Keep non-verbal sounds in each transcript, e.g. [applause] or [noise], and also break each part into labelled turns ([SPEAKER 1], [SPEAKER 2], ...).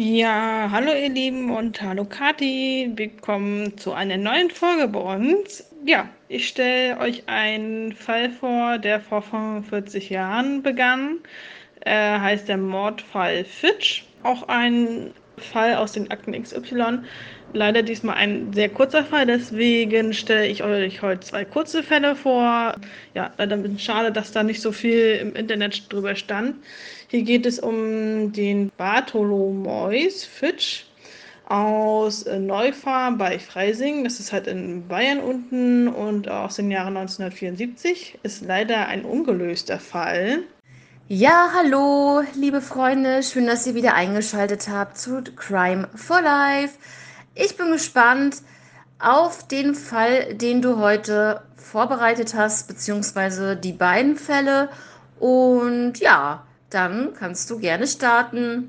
[SPEAKER 1] Ja, hallo ihr Lieben und hallo Kathi. Willkommen zu einer neuen Folge bei uns. Ja, ich stelle euch einen Fall vor, der vor 45 Jahren begann. Er heißt der Mordfall Fitch. Auch ein Fall aus den Akten XY. Leider diesmal ein sehr kurzer Fall, deswegen stelle ich euch heute zwei kurze Fälle vor. Ja, leider ein bisschen schade, dass da nicht so viel im Internet drüber stand. Hier geht es um den Bartholomäus Fitch aus Neufahr bei Freising. Das ist halt in Bayern unten und aus dem Jahre 1974. Ist leider ein ungelöster Fall.
[SPEAKER 2] Ja, hallo, liebe Freunde. Schön, dass ihr wieder eingeschaltet habt zu Crime for Life. Ich bin gespannt auf den Fall, den du heute vorbereitet hast, beziehungsweise die beiden Fälle. Und ja, dann kannst du gerne starten.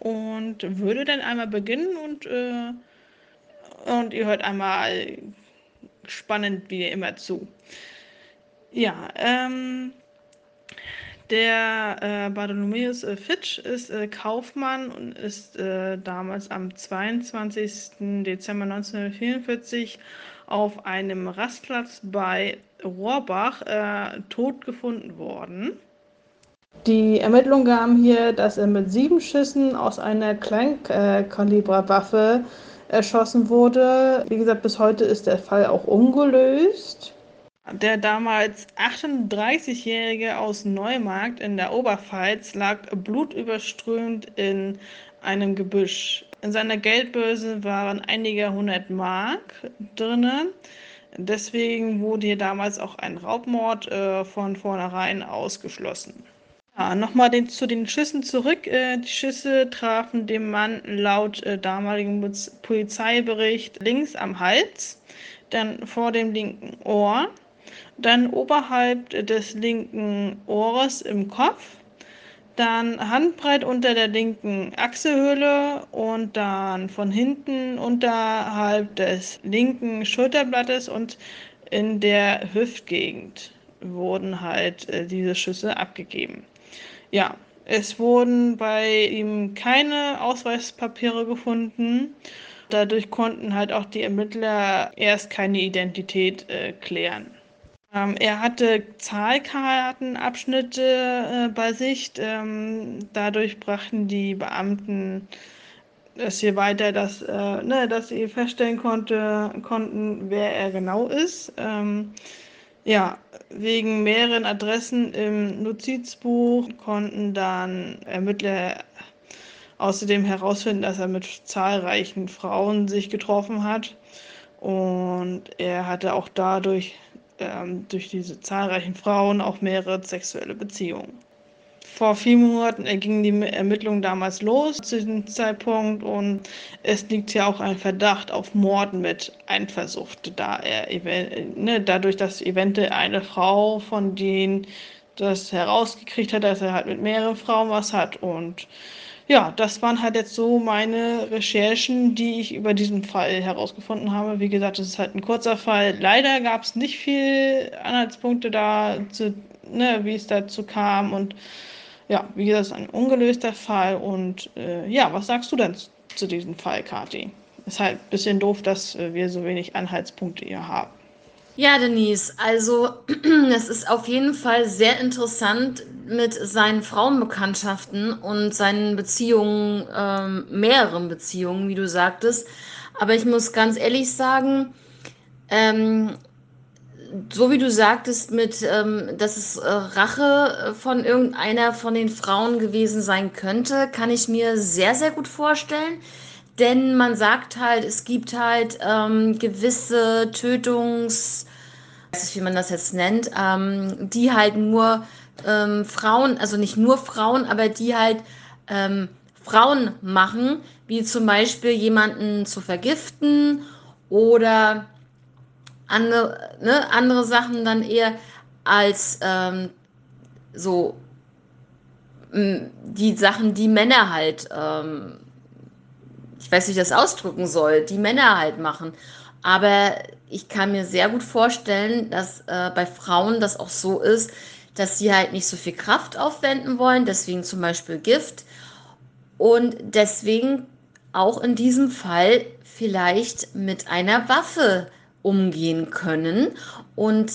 [SPEAKER 1] Und würde dann einmal beginnen und, äh, und ihr hört einmal spannend wie immer zu. Ja, ähm, der äh, Bartholomäus äh, Fitch ist äh, Kaufmann und ist äh, damals am 22. Dezember 1944 auf einem Rastplatz bei Rohrbach äh, tot gefunden worden. Die Ermittlungen gaben hier, dass er mit sieben Schüssen aus einer Kleinkaliberwaffe erschossen wurde. Wie gesagt, bis heute ist der Fall auch ungelöst. Der damals 38-Jährige aus Neumarkt in der Oberpfalz lag blutüberströmt in einem Gebüsch. In seiner Geldbörse waren einige hundert Mark drinnen. Deswegen wurde hier damals auch ein Raubmord äh, von vornherein ausgeschlossen. Nochmal den, zu den Schüssen zurück. Äh, die Schüsse trafen dem Mann laut äh, damaligem Polizeibericht links am Hals, dann vor dem linken Ohr, dann oberhalb des linken Ohres im Kopf, dann handbreit unter der linken Achselhöhle und dann von hinten unterhalb des linken Schulterblattes und in der Hüftgegend wurden halt äh, diese Schüsse abgegeben. Ja, es wurden bei ihm keine Ausweispapiere gefunden. Dadurch konnten halt auch die Ermittler erst keine Identität äh, klären. Ähm, er hatte Zahlkartenabschnitte äh, bei sich. Ähm, dadurch brachten die Beamten es hier weiter, dass, äh, ne, dass sie feststellen konnte, konnten, wer er genau ist. Ähm, ja, wegen mehreren Adressen im Notizbuch konnten dann Ermittler außerdem herausfinden, dass er mit zahlreichen Frauen sich getroffen hat. Und er hatte auch dadurch, ähm, durch diese zahlreichen Frauen, auch mehrere sexuelle Beziehungen. Vor vier Monaten gingen die Ermittlungen damals los zu diesem Zeitpunkt und es liegt ja auch ein Verdacht auf Mord mit Eifersucht, da er ne, dadurch, dass eventuell eine Frau von denen das herausgekriegt hat, dass er halt mit mehreren Frauen was hat und ja, das waren halt jetzt so meine Recherchen, die ich über diesen Fall herausgefunden habe. Wie gesagt, es ist halt ein kurzer Fall. Leider gab es nicht viel Anhaltspunkte da, zu, ne, wie es dazu kam und ja, wie gesagt, es ist ein ungelöster Fall. Und äh, ja, was sagst du denn zu diesem Fall, Kathi? Ist halt ein bisschen doof, dass äh, wir so wenig Anhaltspunkte hier haben.
[SPEAKER 2] Ja, Denise, also [clears throat] es ist auf jeden Fall sehr interessant mit seinen Frauenbekanntschaften und seinen Beziehungen, ähm, mehreren Beziehungen, wie du sagtest. Aber ich muss ganz ehrlich sagen, ähm, so wie du sagtest, mit, ähm, dass es äh, Rache von irgendeiner von den Frauen gewesen sein könnte, kann ich mir sehr, sehr gut vorstellen. Denn man sagt halt, es gibt halt ähm, gewisse Tötungs, weiß nicht, wie man das jetzt nennt, ähm, die halt nur ähm, Frauen, also nicht nur Frauen, aber die halt ähm, Frauen machen, wie zum Beispiel jemanden zu vergiften oder andere, ne, andere Sachen dann eher als ähm, so die Sachen, die Männer halt, ähm, ich weiß nicht, wie ich das ausdrücken soll, die Männer halt machen. Aber ich kann mir sehr gut vorstellen, dass äh, bei Frauen das auch so ist, dass sie halt nicht so viel Kraft aufwenden wollen, deswegen zum Beispiel Gift. Und deswegen auch in diesem Fall vielleicht mit einer Waffe umgehen können. Und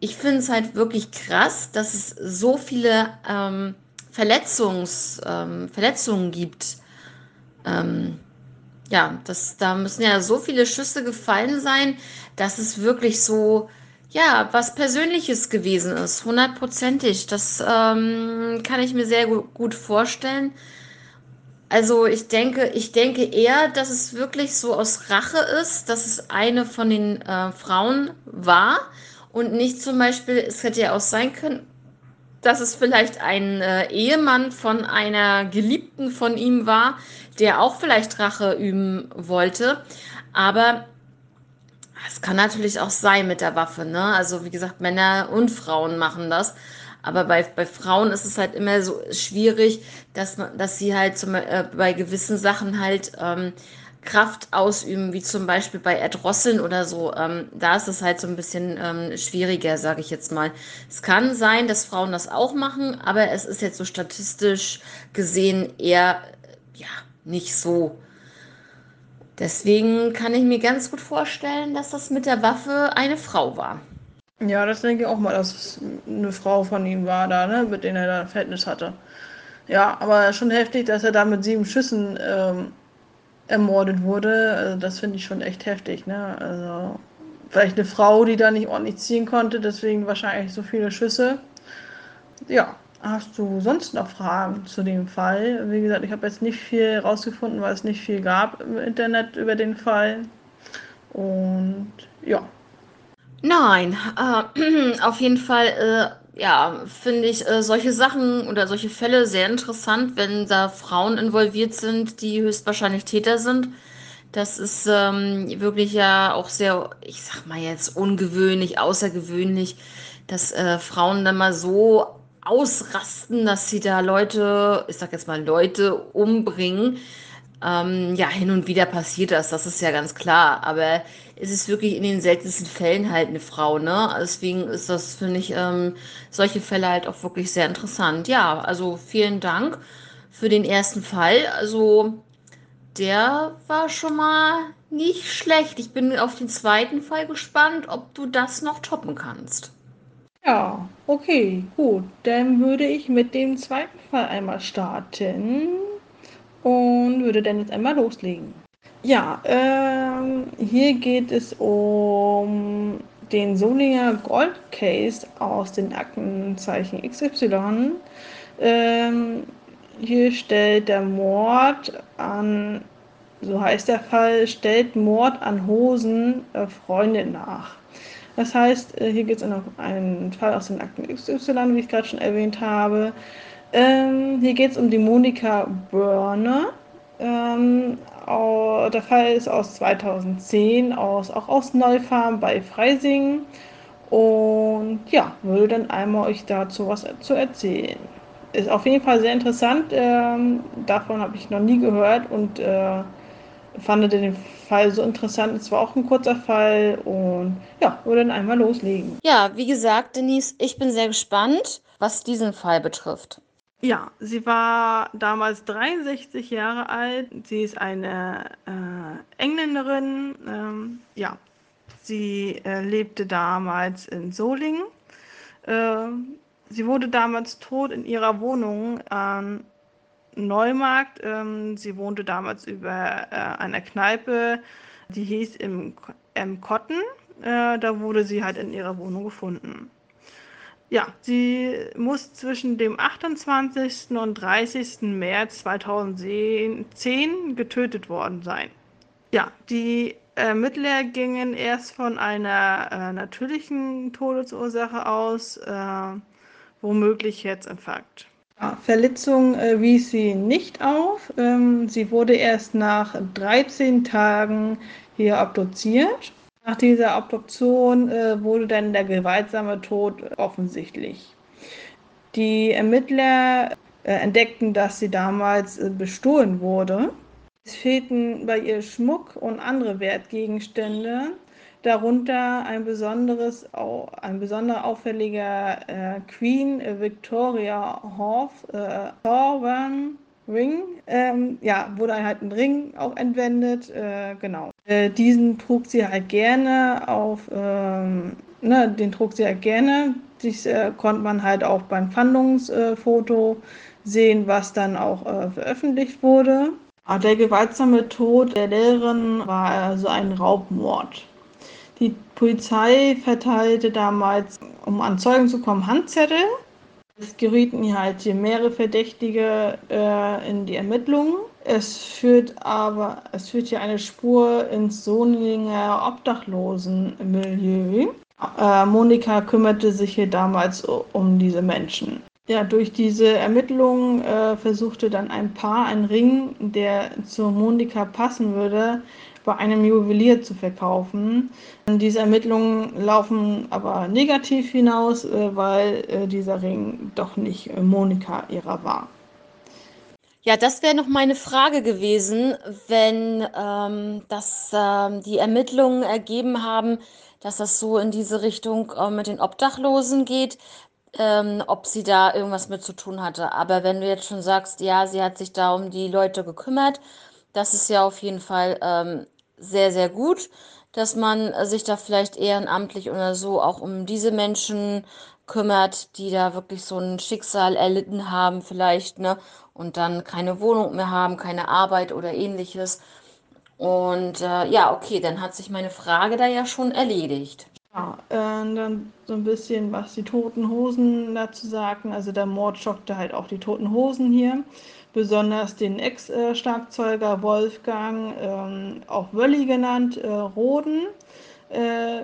[SPEAKER 2] ich finde es halt wirklich krass, dass es so viele ähm, Verletzungs, ähm, Verletzungen gibt. Ähm, ja, das, da müssen ja so viele Schüsse gefallen sein, dass es wirklich so, ja, was Persönliches gewesen ist, hundertprozentig. Das ähm, kann ich mir sehr gut vorstellen. Also ich denke, ich denke eher, dass es wirklich so aus Rache ist, dass es eine von den äh, Frauen war und nicht zum Beispiel, es hätte ja auch sein können, dass es vielleicht ein äh, Ehemann von einer Geliebten von ihm war, der auch vielleicht Rache üben wollte. Aber es kann natürlich auch sein mit der Waffe. Ne? Also wie gesagt, Männer und Frauen machen das. Aber bei, bei Frauen ist es halt immer so schwierig, dass, man, dass sie halt zum, äh, bei gewissen Sachen halt ähm, Kraft ausüben, wie zum Beispiel bei Erdrosseln oder so. Ähm, da ist es halt so ein bisschen ähm, schwieriger, sage ich jetzt mal. Es kann sein, dass Frauen das auch machen, aber es ist jetzt so statistisch gesehen eher ja, nicht so. Deswegen kann ich mir ganz gut vorstellen, dass das mit der Waffe eine Frau war.
[SPEAKER 1] Ja, das denke ich auch mal, dass es eine Frau von ihm war da, ne, mit der er da ein Verhältnis hatte. Ja, aber schon heftig, dass er da mit sieben Schüssen ähm, ermordet wurde. Also das finde ich schon echt heftig, ne? Also vielleicht eine Frau, die da nicht ordentlich ziehen konnte, deswegen wahrscheinlich so viele Schüsse. Ja, hast du sonst noch Fragen zu dem Fall? Wie gesagt, ich habe jetzt nicht viel rausgefunden, weil es nicht viel gab im Internet über den Fall. Und ja,
[SPEAKER 2] Nein, äh, [clears throat] auf jeden Fall, äh, ja, finde ich äh, solche Sachen oder solche Fälle sehr interessant, wenn da Frauen involviert sind, die höchstwahrscheinlich Täter sind. Das ist ähm, wirklich ja auch sehr, ich sag mal jetzt, ungewöhnlich, außergewöhnlich, dass äh, Frauen dann mal so ausrasten, dass sie da Leute, ich sag jetzt mal Leute umbringen. Ähm, ja, hin und wieder passiert das, das ist ja ganz klar. Aber es ist wirklich in den seltensten Fällen halt eine Frau, ne? Deswegen ist das, finde ich, ähm, solche Fälle halt auch wirklich sehr interessant. Ja, also vielen Dank für den ersten Fall. Also der war schon mal nicht schlecht. Ich bin auf den zweiten Fall gespannt, ob du das noch toppen kannst.
[SPEAKER 1] Ja, okay, gut. Dann würde ich mit dem zweiten Fall einmal starten und würde dann jetzt einmal loslegen. Ja, ähm, hier geht es um den Solinger Gold Case aus den Aktenzeichen XY. Ähm, hier stellt der Mord an, so heißt der Fall, stellt Mord an Hosen äh, Freunde nach. Das heißt, äh, hier geht es um einen Fall aus den Akten XY, wie ich gerade schon erwähnt habe. Ähm, hier geht es um die Monika Börner. Ähm, der Fall ist aus 2010, aus, auch aus Neufarm bei Freising. Und ja, würde dann einmal euch dazu was zu erzählen. Ist auf jeden Fall sehr interessant. Ähm, davon habe ich noch nie gehört und äh, fand den Fall so interessant. Es war auch ein kurzer Fall und ja, würde dann einmal loslegen.
[SPEAKER 2] Ja, wie gesagt, Denise, ich bin sehr gespannt, was diesen Fall betrifft.
[SPEAKER 1] Ja, sie war damals 63 Jahre alt. Sie ist eine äh, Engländerin. Ähm, ja, sie äh, lebte damals in Solingen. Äh, sie wurde damals tot in ihrer Wohnung an Neumarkt. Ähm, sie wohnte damals über äh, einer Kneipe, die hieß im, im Cotton. Äh, da wurde sie halt in ihrer Wohnung gefunden. Ja, sie muss zwischen dem 28. und 30. März 2010 getötet worden sein. Ja, die Ermittler gingen erst von einer äh, natürlichen Todesursache aus, äh, womöglich Herzinfarkt. Verletzung äh, wies sie nicht auf. Ähm, sie wurde erst nach 13 Tagen hier obduziert. Nach dieser Obduktion äh, wurde dann der gewaltsame Tod offensichtlich. Die Ermittler äh, entdeckten, dass sie damals äh, bestohlen wurde. Es fehlten bei ihr Schmuck und andere Wertgegenstände, darunter ein besonderes, ein besonderer auffälliger äh, Queen Victoria Horf äh, Thorburn Ring. Ähm, ja, wurde halt ein Ring auch entwendet, äh, genau. Äh, diesen trug sie halt gerne auf, ähm, ne, den trug sie halt gerne. Dies äh, konnte man halt auch beim Fandungsfoto sehen, was dann auch äh, veröffentlicht wurde. Aber der gewaltsame Tod der Lehrerin war also ein Raubmord. Die Polizei verteilte damals, um an Zeugen zu kommen, Handzettel es gerieten halt mehrere Verdächtige äh, in die Ermittlungen. Es führt aber, es führt hier eine Spur ins Solinger Obdachlosenmilieu. Äh, Monika kümmerte sich hier damals um diese Menschen. Ja, durch diese Ermittlungen äh, versuchte dann ein Paar einen Ring, der zu Monika passen würde, bei einem Juwelier zu verkaufen. Diese Ermittlungen laufen aber negativ hinaus, äh, weil äh, dieser Ring doch nicht äh, Monika ihrer war.
[SPEAKER 2] Ja, das wäre noch meine Frage gewesen, wenn ähm, das, ähm, die Ermittlungen ergeben haben, dass das so in diese Richtung äh, mit den Obdachlosen geht, ähm, ob sie da irgendwas mit zu tun hatte. Aber wenn du jetzt schon sagst, ja, sie hat sich da um die Leute gekümmert, das ist ja auf jeden Fall ähm, sehr, sehr gut, dass man sich da vielleicht ehrenamtlich oder so auch um diese Menschen kümmert, die da wirklich so ein Schicksal erlitten haben vielleicht, ne? Und dann keine Wohnung mehr haben, keine Arbeit oder ähnliches. Und äh, ja, okay, dann hat sich meine Frage da ja schon erledigt.
[SPEAKER 1] Ja, äh, dann so ein bisschen, was die Toten Hosen dazu sagten. Also der Mord schockte halt auch die Toten Hosen hier besonders den Ex-Schlagzeuger Wolfgang, ähm, auch Wölli genannt, äh, Roden. Äh,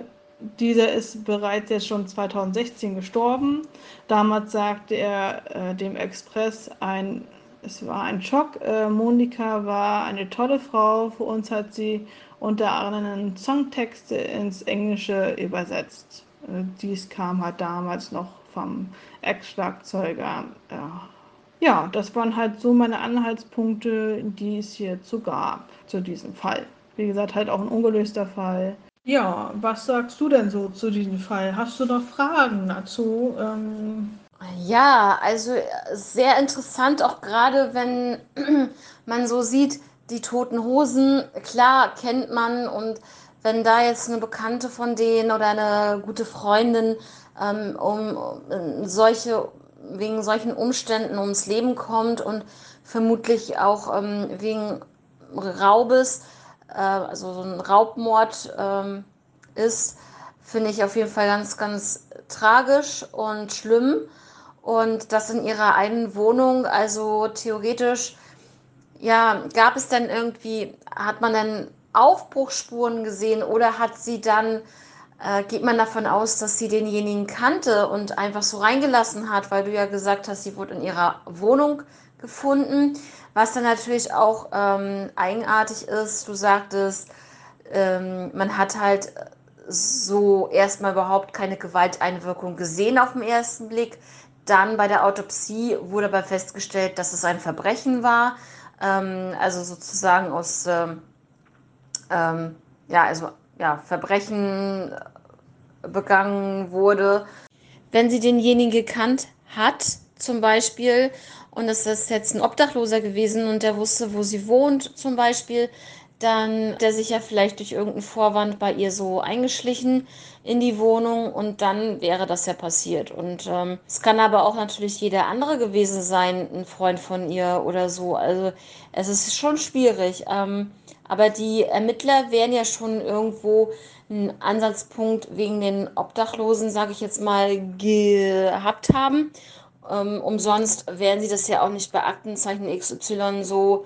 [SPEAKER 1] dieser ist bereits jetzt schon 2016 gestorben. Damals sagte er äh, dem Express, ein, es war ein Schock. Äh, Monika war eine tolle Frau. Für uns hat sie unter anderem Songtexte ins Englische übersetzt. Äh, dies kam halt damals noch vom Ex-Schlagzeuger ja, das waren halt so meine Anhaltspunkte, die es hierzu gab, zu diesem Fall. Wie gesagt, halt auch ein ungelöster Fall. Ja, was sagst du denn so zu diesem Fall? Hast du noch Fragen dazu? Ähm
[SPEAKER 2] ja, also sehr interessant, auch gerade wenn [clears throat] man so sieht, die toten Hosen, klar kennt man und wenn da jetzt eine Bekannte von denen oder eine gute Freundin ähm, um, um solche wegen solchen Umständen ums Leben kommt und vermutlich auch ähm, wegen Raubes, äh, also so ein Raubmord ähm, ist, finde ich auf jeden Fall ganz, ganz tragisch und schlimm. Und das in ihrer einen Wohnung, also theoretisch, ja, gab es dann irgendwie, hat man dann Aufbruchsspuren gesehen oder hat sie dann äh, geht man davon aus, dass sie denjenigen kannte und einfach so reingelassen hat, weil du ja gesagt hast, sie wurde in ihrer Wohnung gefunden. Was dann natürlich auch ähm, eigenartig ist, du sagtest, ähm, man hat halt so erstmal überhaupt keine Gewalteinwirkung gesehen auf den ersten Blick. Dann bei der Autopsie wurde aber festgestellt, dass es ein Verbrechen war. Ähm, also sozusagen aus, ähm, ähm ja, also ja, Verbrechen begangen wurde. Wenn sie denjenigen gekannt hat, zum Beispiel, und es ist jetzt ein Obdachloser gewesen und der wusste, wo sie wohnt, zum Beispiel, dann der sich ja vielleicht durch irgendeinen Vorwand bei ihr so eingeschlichen in die Wohnung und dann wäre das ja passiert. Und ähm, es kann aber auch natürlich jeder andere gewesen sein, ein Freund von ihr oder so. Also es ist schon schwierig. Ähm, aber die Ermittler wären ja schon irgendwo einen Ansatzpunkt wegen den Obdachlosen, sage ich jetzt mal, gehabt haben. Ähm, umsonst werden sie das ja auch nicht bei Aktenzeichen XY so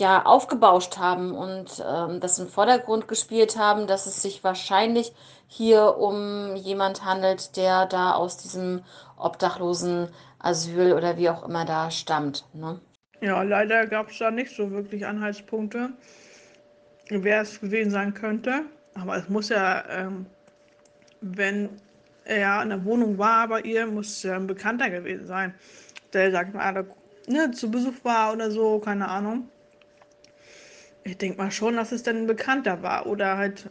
[SPEAKER 2] ja, aufgebauscht haben und ähm, das im Vordergrund gespielt haben, dass es sich wahrscheinlich hier um jemand handelt, der da aus diesem obdachlosen Asyl oder wie auch immer da stammt. Ne?
[SPEAKER 1] Ja, leider gab es da nicht so wirklich Anhaltspunkte, wer es gewesen sein könnte. Aber es muss ja, ähm, wenn er in der Wohnung war bei ihr, muss es ja ein Bekannter gewesen sein, der, sag ich mal, ne, zu Besuch war oder so, keine Ahnung. Ich denke mal schon, dass es dann ein Bekannter war oder halt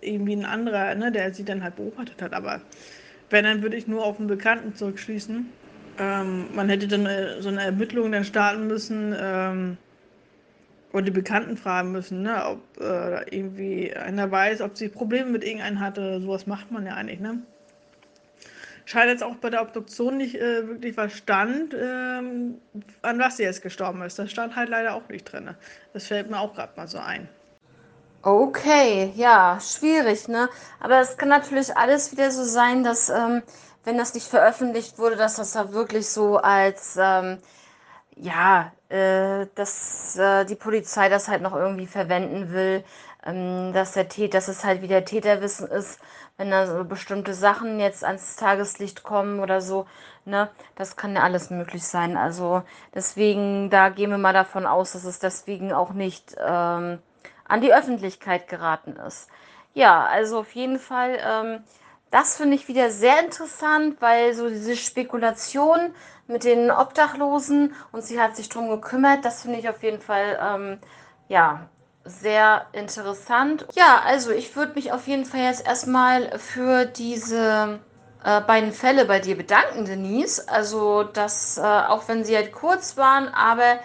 [SPEAKER 1] irgendwie ein anderer, ne, der sie dann halt beobachtet hat. Aber wenn, dann würde ich nur auf einen Bekannten zurückschließen. Ähm, man hätte dann äh, so eine Ermittlung dann starten müssen ähm, oder die Bekannten fragen müssen, ne, ob äh, irgendwie einer weiß, ob sie Probleme mit irgendeinem hatte. Sowas macht man ja eigentlich, ne? Scheint jetzt auch bei der Obduktion nicht äh, wirklich was stand, ähm, an was sie jetzt gestorben ist. Das stand halt leider auch nicht drin. Das fällt mir auch gerade mal so ein.
[SPEAKER 2] Okay, ja, schwierig, ne? Aber es kann natürlich alles wieder so sein, dass, ähm, wenn das nicht veröffentlicht wurde, dass das da wirklich so als, ähm, ja, äh, dass äh, die Polizei das halt noch irgendwie verwenden will, ähm, dass der Täter, dass es halt wieder Täterwissen ist, wenn da so bestimmte Sachen jetzt ans Tageslicht kommen oder so, ne? Das kann ja alles möglich sein. Also deswegen, da gehen wir mal davon aus, dass es deswegen auch nicht, ähm, an die Öffentlichkeit geraten ist. Ja, also auf jeden Fall, ähm, das finde ich wieder sehr interessant, weil so diese Spekulation mit den Obdachlosen und sie hat sich darum gekümmert, das finde ich auf jeden Fall, ähm, ja, sehr interessant. Ja, also ich würde mich auf jeden Fall jetzt erstmal für diese äh, beiden Fälle bei dir bedanken, Denise. Also, dass, äh, auch wenn sie halt kurz waren, aber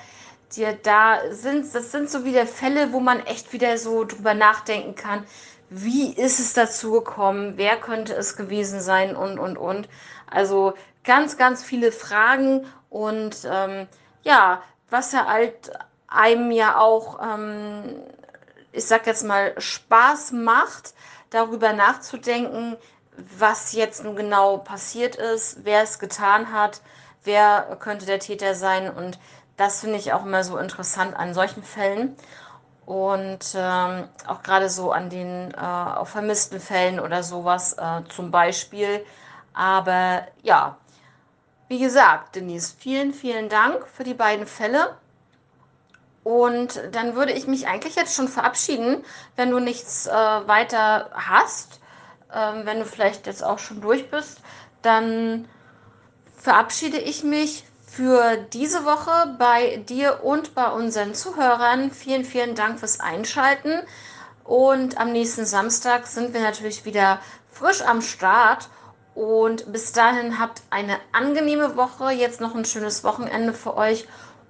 [SPEAKER 2] dir da sind, das sind so wieder Fälle, wo man echt wieder so drüber nachdenken kann, wie ist es dazu gekommen, wer könnte es gewesen sein und, und, und. Also ganz, ganz viele Fragen und ähm, ja, was ja halt einem ja auch, ähm, ich sag jetzt mal, Spaß macht, darüber nachzudenken, was jetzt nun genau passiert ist, wer es getan hat, wer könnte der Täter sein und das finde ich auch immer so interessant an solchen Fällen. Und ähm, auch gerade so an den äh, vermissten Fällen oder sowas äh, zum Beispiel. Aber ja, wie gesagt, Denise, vielen, vielen Dank für die beiden Fälle. Und dann würde ich mich eigentlich jetzt schon verabschieden, wenn du nichts äh, weiter hast. Ähm, wenn du vielleicht jetzt auch schon durch bist, dann verabschiede ich mich für diese Woche bei dir und bei unseren Zuhörern. Vielen, vielen Dank fürs Einschalten. Und am nächsten Samstag sind wir natürlich wieder frisch am Start. Und bis dahin habt eine angenehme Woche, jetzt noch ein schönes Wochenende für euch.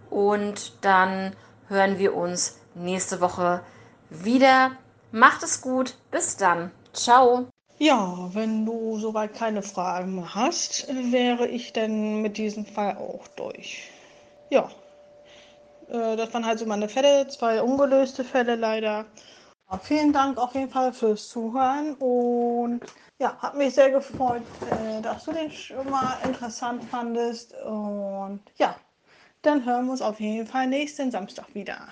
[SPEAKER 2] Und dann hören wir uns nächste Woche wieder. Macht es gut. Bis dann. Ciao.
[SPEAKER 1] Ja, wenn du soweit keine Fragen mehr hast, wäre ich dann mit diesem Fall auch durch. Ja, äh, das waren halt so meine Fälle, zwei ungelöste Fälle leider. Ja, vielen Dank auf jeden Fall fürs Zuhören und ja, hat mich sehr gefreut, äh, dass du den schon mal interessant fandest und ja, dann hören wir uns auf jeden Fall nächsten Samstag wieder.